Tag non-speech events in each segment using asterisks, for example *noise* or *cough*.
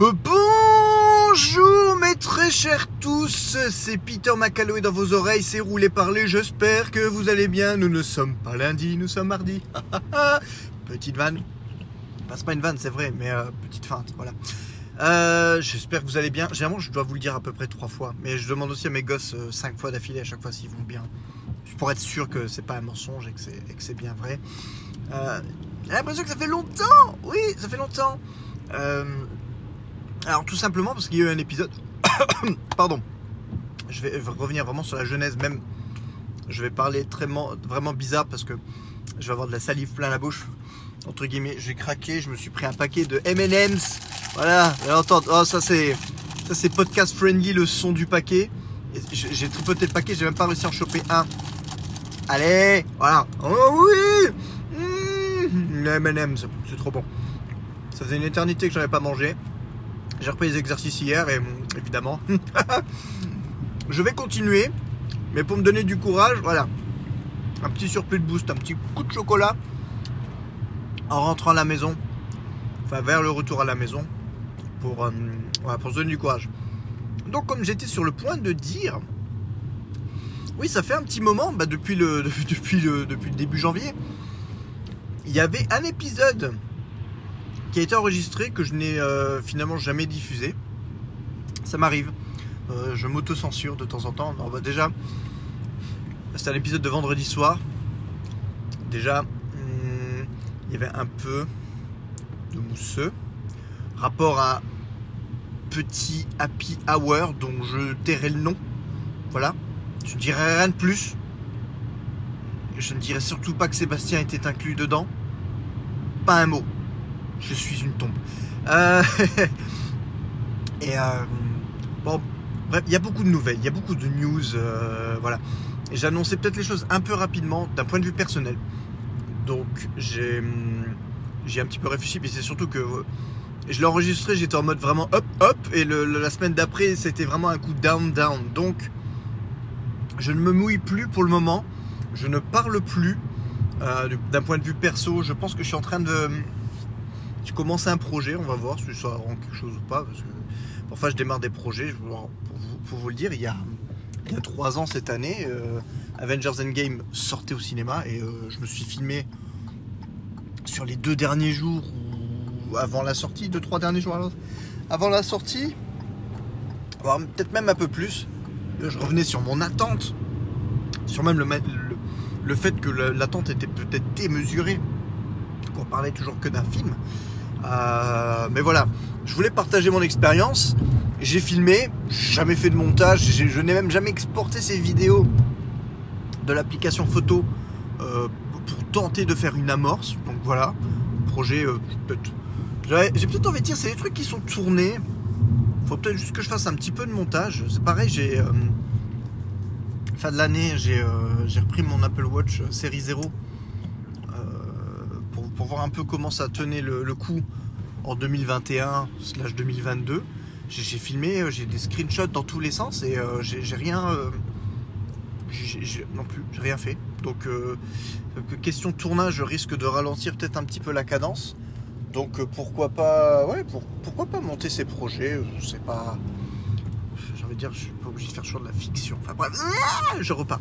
Bonjour mes très chers tous, c'est Peter McCalloway dans vos oreilles, c'est roulé parler, j'espère que vous allez bien. Nous ne sommes pas lundi, nous sommes mardi. *laughs* petite vanne. C'est pas une vanne, c'est vrai, mais euh, petite feinte, voilà. Euh, j'espère que vous allez bien. Généralement, je dois vous le dire à peu près trois fois, mais je demande aussi à mes gosses euh, cinq fois d'affilée à chaque fois s'ils vont bien. Pour être sûr que c'est pas un mensonge et que c'est bien vrai. J'ai l'impression que ça fait longtemps Oui, ça fait longtemps alors tout simplement parce qu'il y a eu un épisode. *coughs* Pardon. Je vais revenir vraiment sur la genèse même. Je vais parler très, vraiment bizarre parce que je vais avoir de la salive plein la bouche. Entre guillemets, j'ai craqué, je me suis pris un paquet de M&M's. Voilà, Oh, ça c'est ça c'est podcast friendly le son du paquet. J'ai tripoté le paquet, j'ai même pas réussi à en choper un. Allez, voilà. Oh oui mmh, M&M's, c'est trop bon. Ça faisait une éternité que j'avais pas mangé. J'ai repris les exercices hier et évidemment, *laughs* je vais continuer. Mais pour me donner du courage, voilà, un petit surplus de boost, un petit coup de chocolat en rentrant à la maison, enfin vers le retour à la maison, pour, euh, pour se donner du courage. Donc comme j'étais sur le point de dire, oui ça fait un petit moment, bah, depuis le *laughs* début janvier, il y avait un épisode été enregistré que je n'ai euh, finalement jamais diffusé. Ça m'arrive. Euh, je m'auto-censure de temps en temps. Bah, déjà, c'était un épisode de vendredi soir. Déjà, hmm, il y avait un peu de mousseux. Rapport à Petit Happy Hour, dont je tairai le nom. Voilà. Je ne dirai rien de plus. Je ne dirai surtout pas que Sébastien était inclus dedans. Pas un mot je suis une tombe. Euh, *laughs* et euh, bon, bref, il y a beaucoup de nouvelles, il y a beaucoup de news, euh, voilà. J'ai annoncé peut-être les choses un peu rapidement d'un point de vue personnel. Donc j'ai j'ai un petit peu réfléchi, mais c'est surtout que je l'ai enregistré, j'étais en mode vraiment up up, et la semaine d'après c'était vraiment un coup down down. Donc je ne me mouille plus pour le moment, je ne parle plus d'un point de vue perso. Je pense que je suis en train de j'ai commencé un projet, on va voir si ça rend quelque chose ou pas. Parce que parfois je démarre des projets, pour vous, pour vous le dire, il y a, il y a trois ans cette année, euh, Avengers Endgame sortait au cinéma et euh, je me suis filmé sur les deux derniers jours ou avant la sortie, deux, trois derniers jours avant la sortie, peut-être même un peu plus. Je revenais sur mon attente, sur même le, le, fait que l'attente était peut-être démesurée. On parlait toujours que d'un film. Euh, mais voilà, je voulais partager mon expérience. J'ai filmé, jamais fait de montage, je n'ai même jamais exporté ces vidéos de l'application photo euh, pour tenter de faire une amorce. Donc voilà, projet. Euh, j'ai peut-être envie de dire, c'est des trucs qui sont tournés. Faut peut-être juste que je fasse un petit peu de montage. C'est pareil, j'ai fin de l'année, j'ai repris mon Apple Watch série 0 pour voir un peu comment ça tenait le, coup en 2021 slash 2022. J'ai filmé, euh, j'ai des screenshots dans tous les sens et euh, j'ai rien. Euh, non plus, j'ai rien fait. Donc, question tournage, risque de ralentir peut-être un petit peu la cadence. Donc, pourquoi pas, ouais, pourquoi pas monter ces projets C'est pas. J'ai envie de dire, je suis pas obligé de faire toujours de la fiction. Enfin bref, *laughs* je repars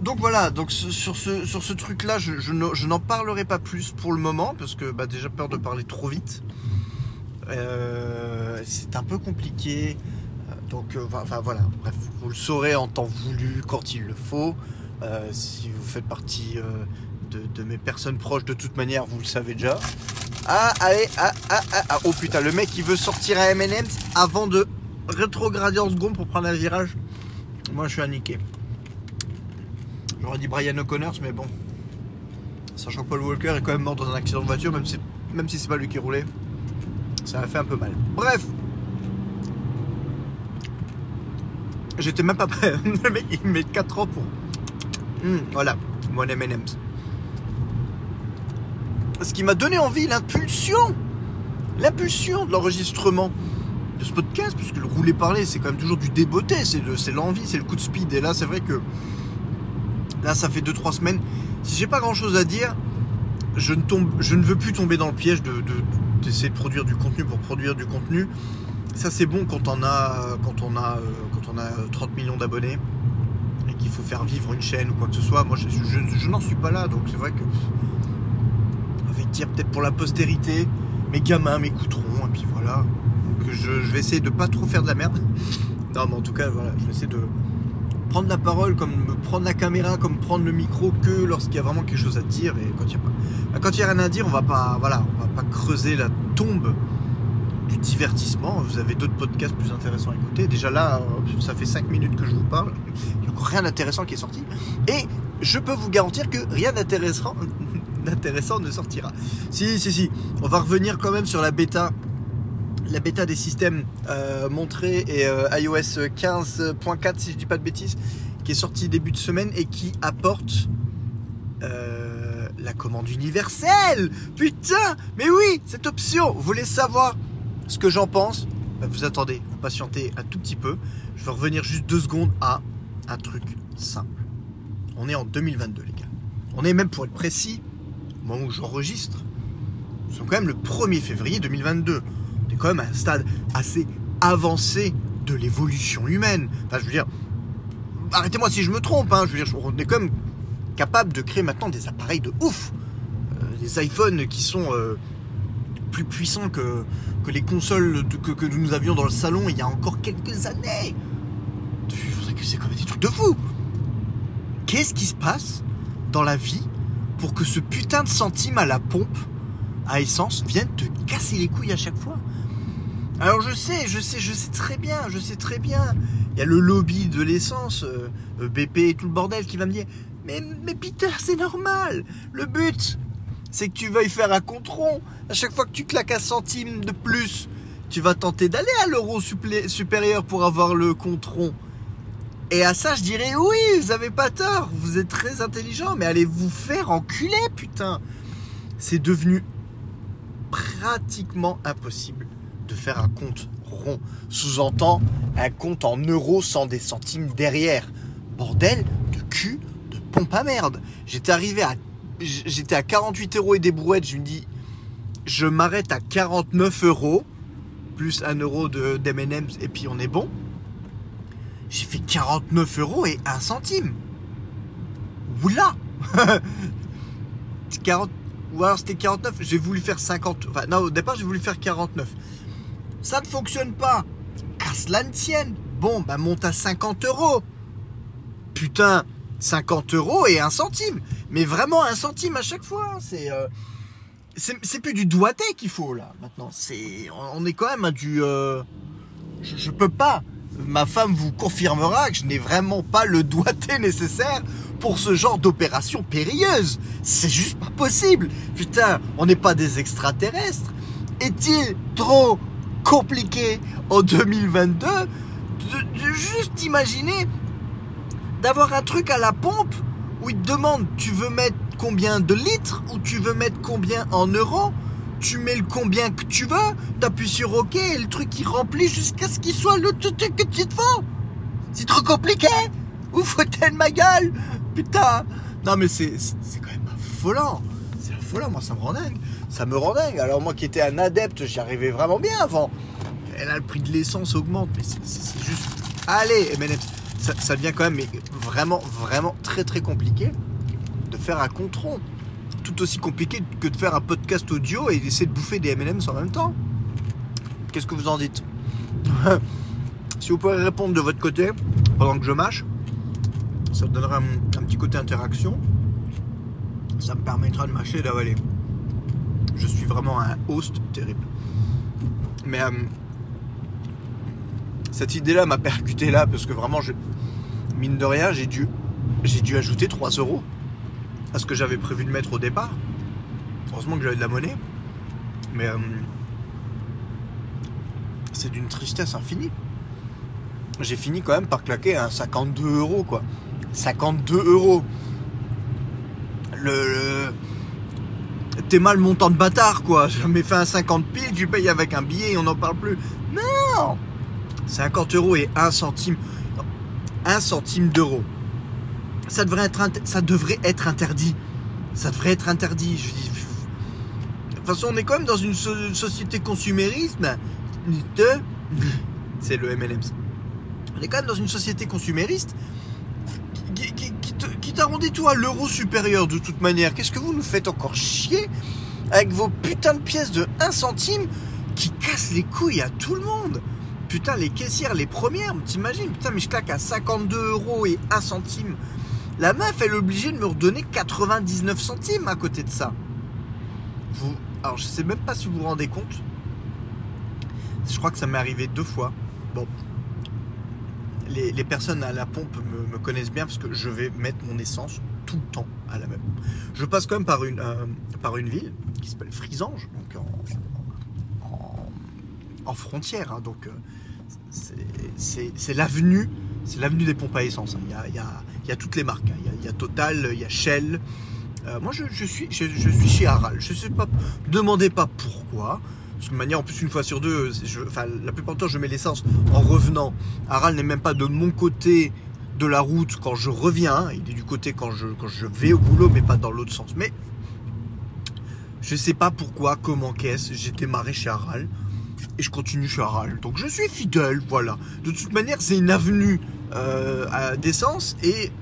donc voilà, donc sur ce, sur ce truc-là, je, n'en parlerai pas plus pour le moment, parce que bah, déjà peur de parler trop vite. Euh, c'est un peu compliqué. Euh, donc euh, enfin voilà, bref, vous le saurez en temps voulu, quand il le faut. si vous faites partie de, mes personnes proches de toute manière, vous le savez déjà. Ah, allez, ah, ah, ah, ah oh putain, le mec il veut sortir à M&M's avant de rétrograder en seconde pour prendre un virage. Moi je suis à niquer. J'aurais dit Brian O'Connors, mais bon. Sachant que Paul Walker est quand même mort dans un accident de voiture, même si, même si c'est pas lui qui roulait. Ça a fait un peu mal. Bref. J'étais même pas prêt. *laughs* Il met 4 ans pour. Hmm, voilà, mon M&M's. Ce qui m'a donné envie, l'impulsion. L'impulsion de l'enregistrement de ce podcast, puisque le rouler parler, c'est quand même toujours du débeauté, c'est l'envie, c'est le coup de speed. Et là, c'est vrai que Là, ça fait 2-3 semaines. Si j'ai pas grand chose à dire, je ne, tombe, je ne veux plus tomber dans le piège de, d'essayer de produire du contenu pour produire du contenu. Ça c'est bon quand on a quand on a euh, quand on a 30 millions d'abonnés et qu'il faut faire vivre une chaîne ou quoi que ce soit. Moi je, je, n'en suis pas là, donc c'est vrai que avec dire peut-être pour la postérité, mes gamins m'écouteront et puis voilà. Donc je, vais essayer de pas trop faire de la merde. Non mais en tout cas voilà, je vais essayer de prendre la parole, comme prendre la caméra, comme prendre le micro que lorsqu'il y a vraiment quelque chose à dire et quand il n'y a pas. Bah, quand il a rien à dire, on va pas, voilà, on va pas creuser la tombe du divertissement. Vous avez d'autres podcasts plus intéressants à écouter. Déjà là, euh, ça fait 5 minutes que je vous parle. Il n'y a encore rien d'intéressant qui est sorti. Et je peux vous garantir que rien d'intéressant *laughs* ne sortira. Si, si, si. On va revenir quand même sur la bêta la bêta des systèmes euh, montrés et euh, iOS 15.4 si je dis pas de bêtises qui est sorti début de semaine et qui apporte euh, la commande universelle. Putain mais oui cette option. Vous voulez savoir ce que j'en pense? Bah, vous attendez vous patientez un tout petit peu. Je vais revenir juste deux secondes à un truc simple. On est en 2022 les gars. On est même pour être précis au moment où j'enregistre nous sommes quand même le 1er février 2022 quand même un stade assez avancé de l'évolution humaine. Enfin, je veux dire, arrêtez-moi si je me trompe, hein, je veux dire, on est quand même capable de créer maintenant des appareils de ouf. Euh, des iPhones qui sont euh, plus puissants que, que les consoles que, nous avions dans le salon il y a encore quelques années. c'est comme des trucs de fou. Qu'est-ce qui se passe dans la vie pour que ce putain de centime à la pompe à essence vienne te casser les couilles à chaque fois? Alors je sais, je sais, je sais très bien, je sais très bien. Il y a le lobby de l'essence, euh, euh, BP et tout le bordel qui va me dire Mais, mais Peter, c'est normal. Le but, c'est que tu veuilles faire un contron. À chaque fois que tu claques un centime de plus, tu vas tenter d'aller à l'euro supérieur pour avoir le contron. Et à ça, je dirais oui, vous avez pas tort, vous êtes très intelligent, mais allez vous faire enculer, putain. C'est devenu pratiquement impossible de faire un compte rond. Sous-entend un compte en euros sans des centimes derrière. Bordel de cul de pompe à merde. J'étais arrivé à j'étais à 48 euros et des brouettes. Je me dis, je m'arrête à 49 euros plus un euro de d'M&M's et puis on est bon. J'ai fait 49 euros et un centime. Oula *laughs* 40 ou alors c'était 49, j'ai voulu faire 50. Enfin, non, au départ, j'ai voulu faire 49. Ça ne fonctionne pas. Casse la tienne. Bon, bah monte à 50 euros. Putain, 50 euros et un centime. Mais vraiment un centime à chaque fois. C'est euh, c'est plus du doigté qu'il faut là maintenant. C'est on est quand même à du. Euh, je, je, peux pas. Ma femme vous confirmera que je n'ai vraiment pas le doigté *laughs* nécessaire pour ce genre d'opération périlleuse. C'est juste pas possible. Putain, on n'est pas des extraterrestres. Est-il trop compliqué en 2022 de, juste imaginer d'avoir un truc à la pompe où il te demande tu veux mettre combien de litres ou tu veux mettre combien en euros? Tu mets le combien que tu veux, t'appuies sur OK et le truc il remplit jusqu'à ce qu'il soit le truc que tu te faut. C'est trop compliqué. Vous foutez de ma gueule. Putain. Non mais c'est quand même affolant. C'est affolant, moi ça me rend dingue ça me rend dingue. Alors moi qui étais un adepte, j'y arrivais vraiment bien avant. Et là, le prix de l'essence augmente, mais c'est juste... Allez, ça, ça, devient quand même vraiment, vraiment très très compliqué de faire un contron. Tout aussi compliqué que de faire un podcast audio et d'essayer de bouffer des M&M's en même temps. Qu'est-ce que vous en dites? *laughs* Si vous pouvez répondre de votre côté pendant que je mâche, ça donnera un, un petit côté interaction. Ça me permettra de mâcher et d'avaler je suis vraiment un host terrible. Mais euh, cette idée-là m'a percuté là parce que vraiment, je, mine de rien, j'ai dû, j'ai dû ajouter 3 euros à ce que j'avais prévu de mettre au départ. Heureusement que j'avais de la monnaie. Mais euh, c'est d'une tristesse infinie. J'ai fini quand même par claquer un 52 euros quoi. 52 euros. le t'es mal montant de bâtard, quoi. *laughs* J'avais fait un 50 piles, tu payes avec un billet et on n'en parle plus. Non 50 euros et 1 centime. 1 centime d'euro. Ça devrait être, interdit. Ça devrait être interdit. Je dis, façon, on est quand même dans une, société consumérisme. C'est le MLMs. On est quand même dans une société consumériste qui, rendu tout à l'euro supérieur de toute manière. Qu'est-ce que vous nous faites encore chier avec vos putains de pièces de 1 centime qui cassent les couilles à tout le monde? Putain, les caissières, les premières, t'imagines? Putain, mais je claque à 52 euros et 1 centime. La meuf, elle est obligée de me redonner 99 centimes à côté de ça. Vous, alors, je sais même pas si vous vous rendez compte. Je crois que ça m'est arrivé deux fois. Bon, les, personnes à la pompe me, connaissent bien parce que je vais mettre mon essence tout le temps à la même. Je passe quand même par une, euh, ville qui s'appelle Frisange, donc en, frontière. Hein. donc euh, c'est l'avenue, c'est l'avenue des pompes à essence. Hein. Il, y a, toutes les marques. Hein. Il, y a, Total, il y a Shell. Euh, moi, je, suis, je, suis chez Aral. Je sais pas, demandez pas pourquoi. Parce que manière, en plus, une fois sur deux, enfin, la plupart du temps, je mets l'essence en revenant. Aral n'est même pas de mon côté de la route quand je reviens. Il est du côté quand je, vais au boulot, mais pas dans l'autre sens. Mais je sais pas pourquoi, comment, qu'est-ce. J'ai démarré chez Aral et je continue chez Aral. Donc je suis fidèle, voilà. De toute manière, c'est une avenue euh, d'essence et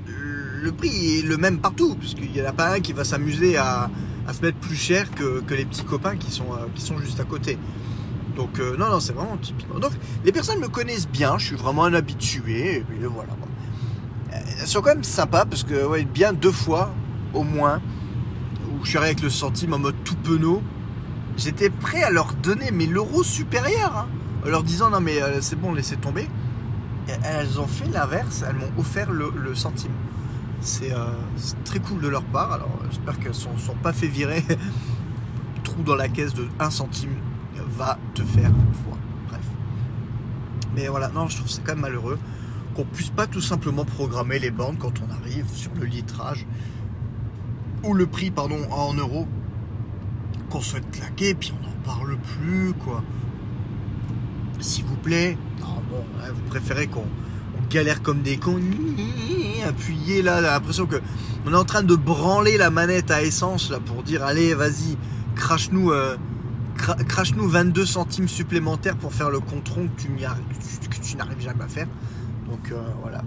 le prix est le même partout, parce qu'il n'y en a pas un qui va s'amuser à, à se mettre plus cher que, les petits copains qui sont, euh, qui sont juste à côté. Donc euh, non, non, c'est vraiment typiquement. Donc les personnes me connaissent bien, je suis vraiment un habitué, et puis voilà. Elles sont quand même sympas parce que ouais, bien deux fois au moins où je suis arrivé avec le centime en mode tout penaud, j'étais prêt à leur donner mais l'euro supérieur, hein, en leur disant non mais euh, c'est bon, laissez tomber. Elles ont fait l'inverse, elles m'ont offert le centime. Euh, c'est très cool de leur part. Alors j'espère qu'elles ne sont, sont, pas fait virer. *laughs* Trou dans la caisse de 1 centime va te faire foi. Bref. Mais voilà, non, je trouve c'est quand même malheureux qu'on puisse pas tout simplement programmer les bandes quand on arrive sur le litrage ou le prix pardon en euros qu'on souhaite claquer puis on n'en parle plus quoi. S'il vous plaît. Non bon, hein, vous préférez qu'on galère comme des cons, appuyé là, l'impression que on est en train de branler la manette à essence là pour dire allez vas-y, crache-nous euh, crache-nous 22 centimes supplémentaires pour faire le contron que tu, n'arrives jamais à faire. Donc euh, voilà,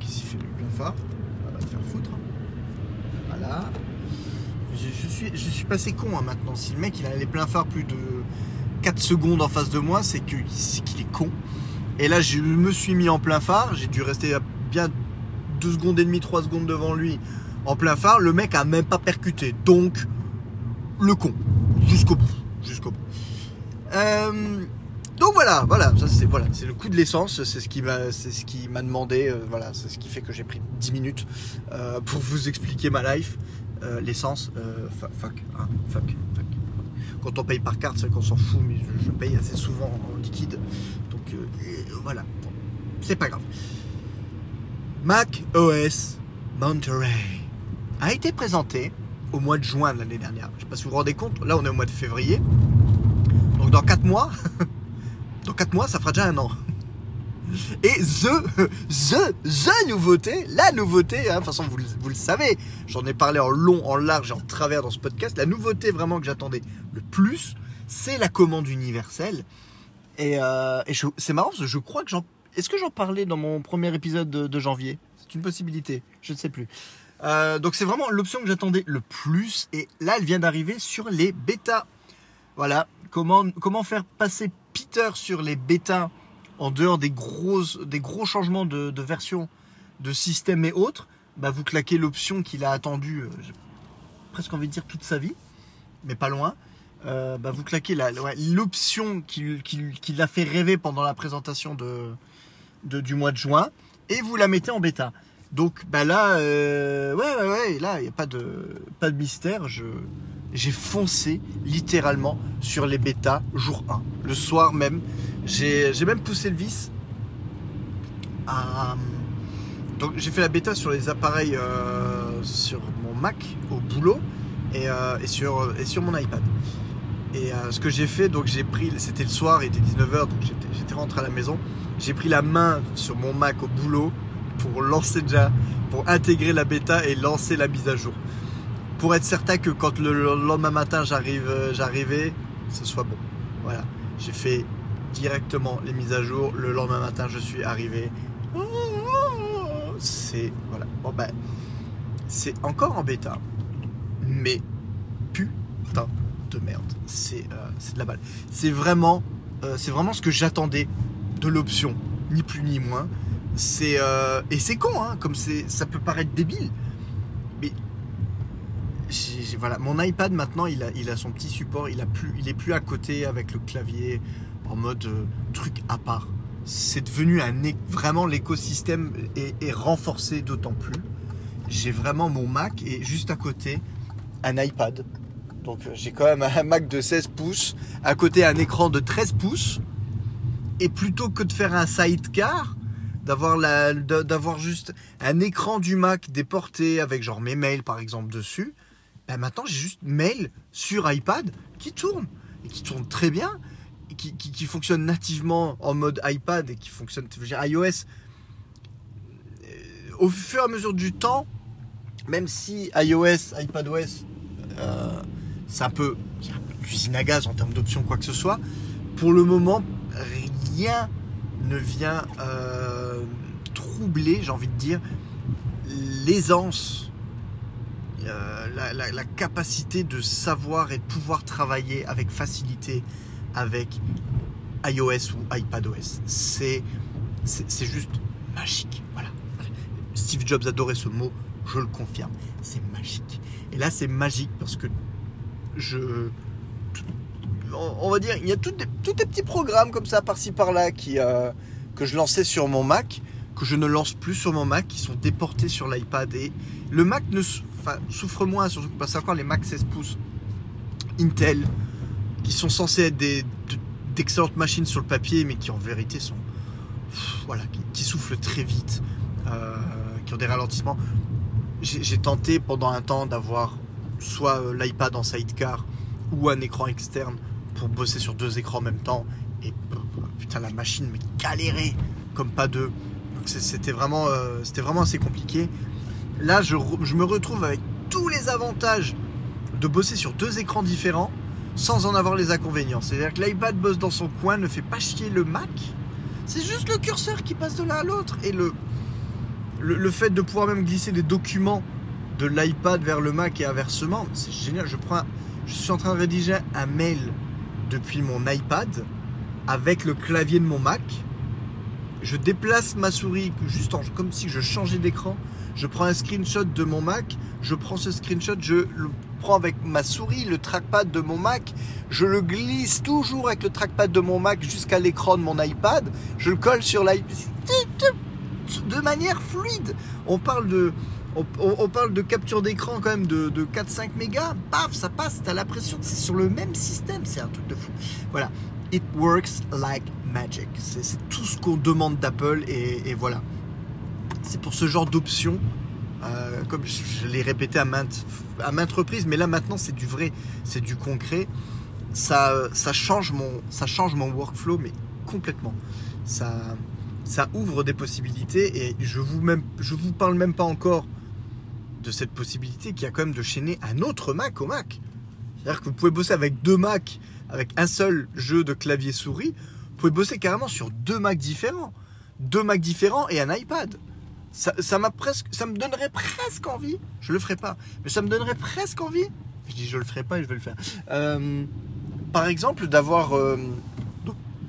qui s'y fait le fort, on va te faire foutre. Voilà. Je, suis, je suis passé con hein, maintenant. Si le mec il a les pleins phares plus de 4 secondes en face de moi, c'est qu'il est con. Et là, je me suis mis en plein phare. J'ai dû rester bien 2 secondes et demie, 3 secondes devant lui en plein phare. Le mec a même pas percuté. Donc, le con. Jusqu'au bout. Jusqu'au bout. Euh, donc voilà, voilà, ça c'est voilà, c'est le coup de l'essence, c'est ce qui m'a, c'est ce qui m'a demandé, euh, voilà, c'est ce qui fait que j'ai pris 10 minutes euh, pour vous expliquer ma life. l'essence, fuck, hein, fuck, fuck. Quand on paye par carte, c'est qu'on s'en fout, mais je, paye assez souvent en liquide voilà, c'est pas grave. Mac OS Monterey a été présenté au mois de juin de l'année dernière. Je sais pas si vous vous rendez compte, là on est au mois de février. Donc dans 4 mois, *laughs* dans 4 mois ça fera déjà un an. Et the, the, the nouveauté, la nouveauté, hein, de toute façon vous, vous le savez, j'en ai parlé en long, en large et en travers dans ce podcast, la nouveauté vraiment que j'attendais le plus, c'est la commande universelle et, euh, c'est marrant parce que je crois que j'en. Est-ce que j'en parlais dans mon premier épisode de, janvier? C'est une possibilité, je ne sais plus. Euh, donc c'est vraiment l'option que j'attendais le plus. Et là, elle vient d'arriver sur les bêtas. Voilà. Comment, comment faire passer Peter sur les bêtas? En dehors des, grosses, des gros changements de, version de système et autres bah, Vous claquez l'option qu'il a attendue, euh, presque envie de dire toute sa vie, mais pas loin. Euh, bah, vous claquez l'option qui, qui, l'a fait rêver pendant la présentation de, du mois de juin et vous la mettez en bêta. Donc bah là, euh, ouais, ouais, ouais, là, il n'y a pas de, pas de mystère. j'ai foncé littéralement sur les bêtas jour 1. Le soir même, j'ai, même poussé le vis. donc j'ai fait la bêta sur les appareils euh, sur mon Mac au boulot et, et, sur, mon iPad. Et euh, ce que j'ai fait, donc j'ai pris, c'était le soir, il était 19h, donc j'étais rentré à la maison. J'ai pris la main sur mon Mac au boulot pour lancer déjà, pour intégrer la bêta et lancer la mise à jour. pour être certain que quand le, le lendemain matin j'arrive, euh, j'arrivais, ce soit bon. Voilà, j'ai fait directement les mises à jour. Le lendemain matin, je suis arrivé. C'est voilà. Bon ben, c'est encore en bêta, mais putain de merde. C'est euh, de la balle. C'est vraiment, euh, c'est vraiment ce que j'attendais de l'option, ni plus ni moins. C'est euh, et c'est con, hein, comme c'est, ça peut paraître débile, mais voilà, mon iPad maintenant, il a, il a son petit support, il a plus, il est plus à côté avec le clavier en mode euh, truc à part. C'est devenu un vraiment l'écosystème est, renforcé d'autant plus. J'ai vraiment mon Mac et juste à côté un iPad. Donc euh, j'ai quand même un Mac de 16 pouces, à côté un écran de 13 pouces. Et plutôt que de faire un sidecar, d'avoir d'avoir juste un écran du Mac déporté avec genre mes mails par exemple dessus, ben maintenant j'ai juste mail sur iPad qui tourne et qui tourne très bien qui, fonctionne nativement en mode iPad et qui fonctionne je veux dire, iOS euh, au fur et à mesure du temps même si iOS iPadOS euh, c'est un peu l'usine à gaz en termes d'options quoi que ce soit pour le moment rien ne vient euh, troubler j'ai envie de dire l'aisance la, la- la capacité de savoir et de pouvoir travailler avec facilité avec iOS ou iPadOS. C'est, c'est, juste magique. Steve Jobs adorait ce mot, je le confirme. C'est magique. Et là, c'est magique parce que je. On va dire, il y a tous des, petits programmes comme ça, par-ci par-là, qui, euh, que je lançais sur mon Mac, que je ne lance plus sur mon Mac, qui sont déportés sur l'iPad. Et le Mac ne souffre moins, surtout parce que les Mac 16 pouces Intel, qui sont censés être d'excellentes machines sur le papier, mais qui en vérité sont. Voilà, qui, soufflent très vite, euh, qui ont des ralentissements. J'ai tenté pendant un temps d'avoir soit euh, l'iPad en sidecar ou un écran externe pour bosser sur deux écrans en même temps. Et putain, la machine mais galérait comme pas deux. Donc c'était vraiment, euh, vraiment assez compliqué. Là, je me retrouve avec tous les avantages de bosser sur deux écrans différents sans en avoir les inconvénients. C'est-à-dire que l'iPad bosse dans son coin, ne fait pas chier le Mac. C'est juste le curseur qui passe de l'un à l'autre. Et le, le, fait de pouvoir même glisser des documents de l'iPad vers le Mac et inversement, c'est génial. Je, prends, je suis en train de rédiger un mail depuis mon iPad avec le clavier de mon Mac. Je déplace ma souris juste comme si je changeais d'écran. Je prends un screenshot de mon Mac. Je prends ce screenshot, je avec ma souris, le trackpad de mon Mac. Je le glisse toujours avec le trackpad de mon Mac jusqu'à l'écran de mon iPad. Je le colle sur l'iPad de manière fluide. On parle de, on, parle de capture d'écran quand même de, de 4-5 mégas. Paf, ça passe. T'as l'impression que c'est sur le même système. C'est un truc de fou. Voilà. It works like magic. C'est tout ce qu'on demande d'Apple et, et voilà. C'est pour ce genre d'option. Euh, comme je, l'ai répété à maintes, reprises, mais là maintenant c'est du vrai, c'est du concret. Ça, change mon, workflow, mais complètement. Ça, ouvre des possibilités et je vous vous parle même pas encore de cette possibilité qu'il y a quand même de chaîner un autre Mac au Mac. C'est-à-dire que vous pouvez bosser avec deux Macs, avec un seul jeu de clavier souris. Vous pouvez bosser carrément sur deux Macs différents, deux Macs différents et un iPad. Ça, m'a presque, ça me donnerait presque envie. Je le ferai pas, mais ça me donnerait presque envie. Je dis je le ferai pas et je vais le faire. Euh, par exemple, d'avoir, euh,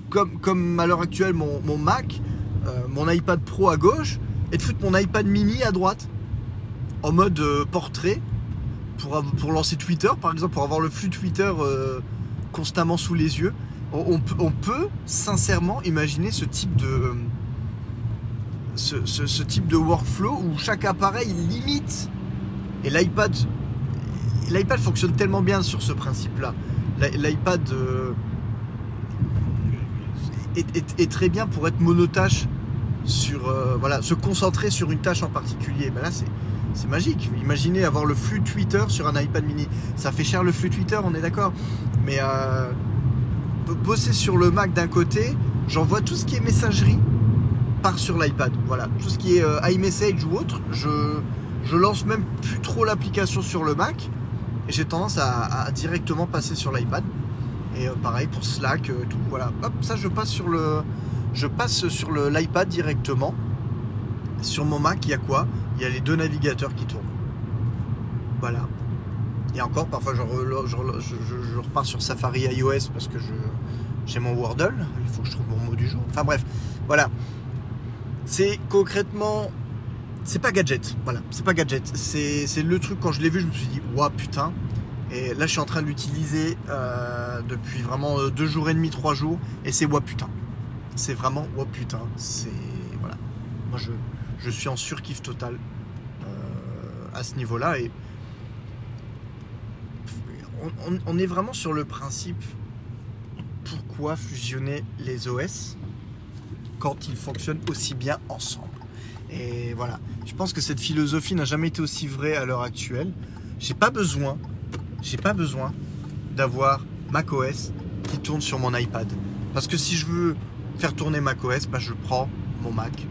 comme, à l'heure actuelle mon, Mac, euh, mon iPad Pro à gauche, et de foutre mon iPad Mini à droite, en mode portrait, pour, pour lancer Twitter, par exemple, pour avoir le flux Twitter constamment sous les yeux. On, on peut- on peut sincèrement imaginer ce type de ce, type de workflow où chaque appareil limite et l'iPad l'iPad fonctionne tellement bien sur ce principe-là. L'i- L'iPad euh, est, très bien pour être monotâche sur euh, voilà se concentrer sur une tâche en particulier. Ben là c'est c'est magique. Imaginez avoir le flux Twitter sur un iPad mini. Ça fait cher le flux Twitter, on est d'accord. Mais euh, bosser sur le Mac d'un côté, j'envoie tout ce qui est messagerie part sur l'iPad. Voilà, tout ce qui est euh, iMessage ou autre, je je lance même plus trop l'application sur le Mac. Et j'ai tendance à, directement passer sur l'iPad. Et euh, pareil pour Slack, euh, tout. Voilà. Hop, ça je passe sur le, je passe sur le- l'iPad directement. Sur mon Mac, il y a quoi? Il y a les deux navigateurs qui tournent. Voilà. Et encore, parfois je- je repars sur Safari iOS parce que je, j'ai mon Wordle. Il faut que je trouve mon mot du jour. Enfin bref, voilà. C'est concrètement. C'est pas gadget. Voilà, c'est pas gadget. C'est, le truc, quand je l'ai vu, je me suis dit, waouh, putain. Et là, je suis en train de l'utiliser euh, depuis vraiment euh, deux jours et demi, trois jours. Et c'est waouh, putain. C'est vraiment waouh, putain. C'est. Voilà. Moi, je, suis en surkiff total euh, à ce niveau-là. Et on est vraiment sur le principe pourquoi fusionner les OS quand ils fonctionnent aussi bien ensemble. Et voilà, je pense que cette philosophie n'a jamais été aussi vraie à l'heure actuelle. J'ai pas besoin, j'ai pas besoin d'avoir macOS qui tourne sur mon iPad. Parce que si je veux faire tourner macOS, bah je prends mon Mac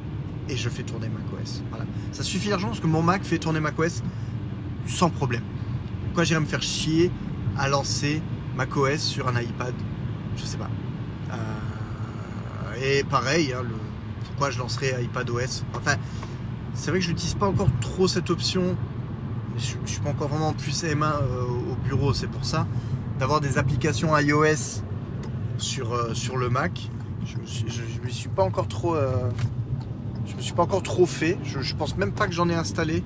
et je fais tourner macOS. Voilà. Ça suffit largement parce que mon Mac fait tourner macOS sans problème. Pourquoi j'irais me faire chier à lancer macOS sur un iPad? Je sais pas. Et pareil, hein, pourquoi je lancerais iPadOS Enfin, c'est vrai que je n'utilise pas encore trop cette option. Je, je suis pas encore vraiment plus M1 euh, au bureau, c'est pour ça. D'avoir des applications iOS sur, euh, le Mac, je me suis, je, je me suis pas encore trop, euh, je me suis pas encore trop fait. Je, je pense même pas que j'en ai installé.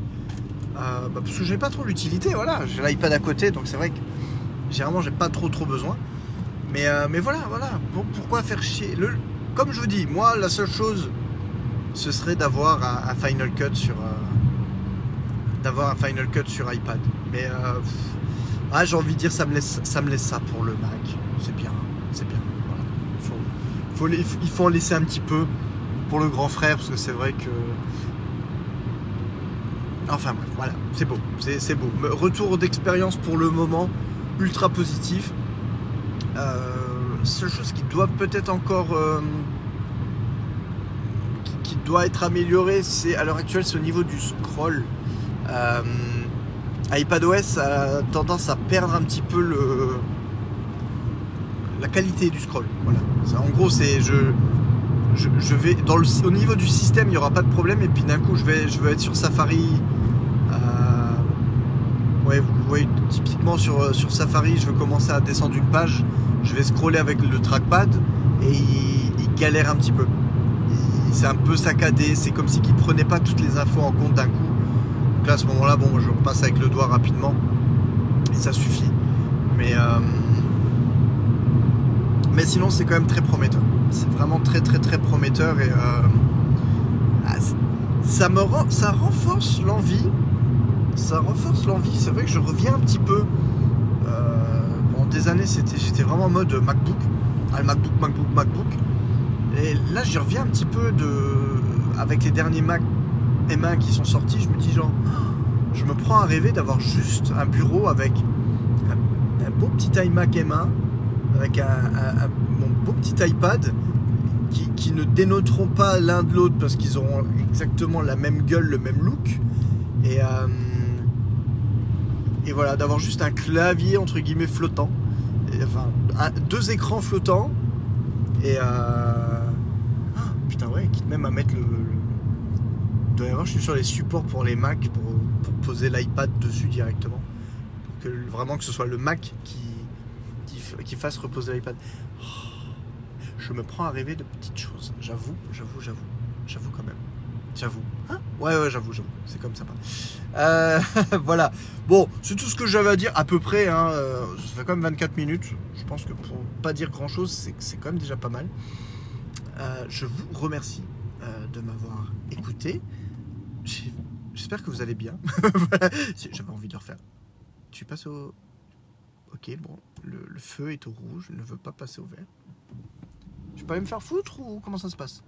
Bah, parce que j'ai pas trop l'utilité, voilà. J'ai l'iPad à côté, donc c'est vrai que généralement j'ai pas trop trop besoin. Mais, voilà, voilà. Pour- pourquoi faire chier? Comme je vous dis, moi la seule chose, ce serait d'avoir un, Final Cut sur, euh, d'avoir un Final Cut sur iPad. Mais euh, ah, j'ai envie de dire, ça me laisse, ça me laisse ça pour le Mac. C'est bien, c'est bien. Il faut, en laisser un petit peu pour le grand frère, parce que c'est vrai que Enfin bref, voilà, c'est beau, c'est beau. Retour d'expérience pour le moment, ultra positif. Euh, seule chose qui doit peut-être encore, euh, qui, doit être améliorée, c'est à l'heure actuelle, c'est au niveau du scroll. Euh, iPadOS a tendance à perdre un petit peu le, la qualité du scroll. Voilà. Ça, en gros, c'est je, je, je vais dans le, au niveau du système, il n'y aura pas de problème. Et puis d'un coup, je vais, je vais être sur Safari. Euh, ouais, vous voyez, typiquement sur, sur Safari, je veux commencer à descendre une page. Je vais scroller avec le trackpad et il, galère un petit peu. C'est un peu saccadé. C'est comme si il prenait pas toutes les infos en compte d'un coup. Donc là, à ce moment-là, bon, je repasse avec le doigt rapidement et ça suffit. Mais euh, sinon, c'est quand même très prometteur. C'est vraiment très très très prometteur et euh, ah, ça me ça renforce l'envie. Ça renforce l'envie. C'est vrai que je reviens un petit peu. Euh, pendant des années, c'était, j'étais vraiment en mode MacBook. Ah, MacBook, MacBook, MacBook. Et là, j'y reviens un petit peu de, avec les derniers Mac M1 qui sont sortis. Je me dis genre, je me prends à rêver d'avoir juste un bureau avec un, beau petit iMac M1 avec un- mon beau petit iPad qui, qui ne dénoteront pas l'un de l'autre parce qu'ils auront exactement la même gueule, le même look. Et, euh, et voilà, d'avoir juste un clavier entre guillemets flottant. Enfin, deux écrans flottants. Et euh, ah, putain, ouais, quitte même à mettre le. le- je suis sur les supports pour les Mac pour, poser l'iPad dessus directement. Pour que vraiment que ce soit le Mac qui, qui fasse reposer l'iPad. Oh, je me prends à rêver de petites choses. J'avoue, j'avoue, j'avoue. J'avoue quand même. J'avoue. Hein ouais, ouais, j'avoue, j'avoue. C'est comme ça. Euh, *laughs* voilà. Bon, c'est tout ce que j'avais à dire à peu près. Hein. Euh, Ça fait quand même 24 minutes. Je pense que pour pas dire grand chose, c'est quand même déjà pas mal. Euh, je vous remercie euh, de m'avoir écouté. J'espère que vous allez bien. *laughs* J'avais envie de refaire. Tu passes au. Ok, bon, le, feu est au rouge, je ne veux pas passer au vert. Je peux aller me faire foutre ou comment ça se passe?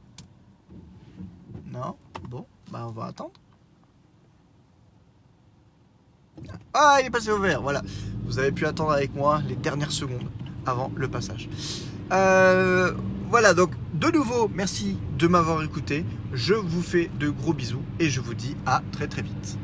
Non? Bon, bah on va attendre. Ah, il est passé au vert, voilà. Vous avez pu attendre avec moi les dernières secondes avant le passage. Euh, voilà, donc de nouveau, merci de m'avoir écouté. Je vous fais de gros bisous et je vous dis à très très vite.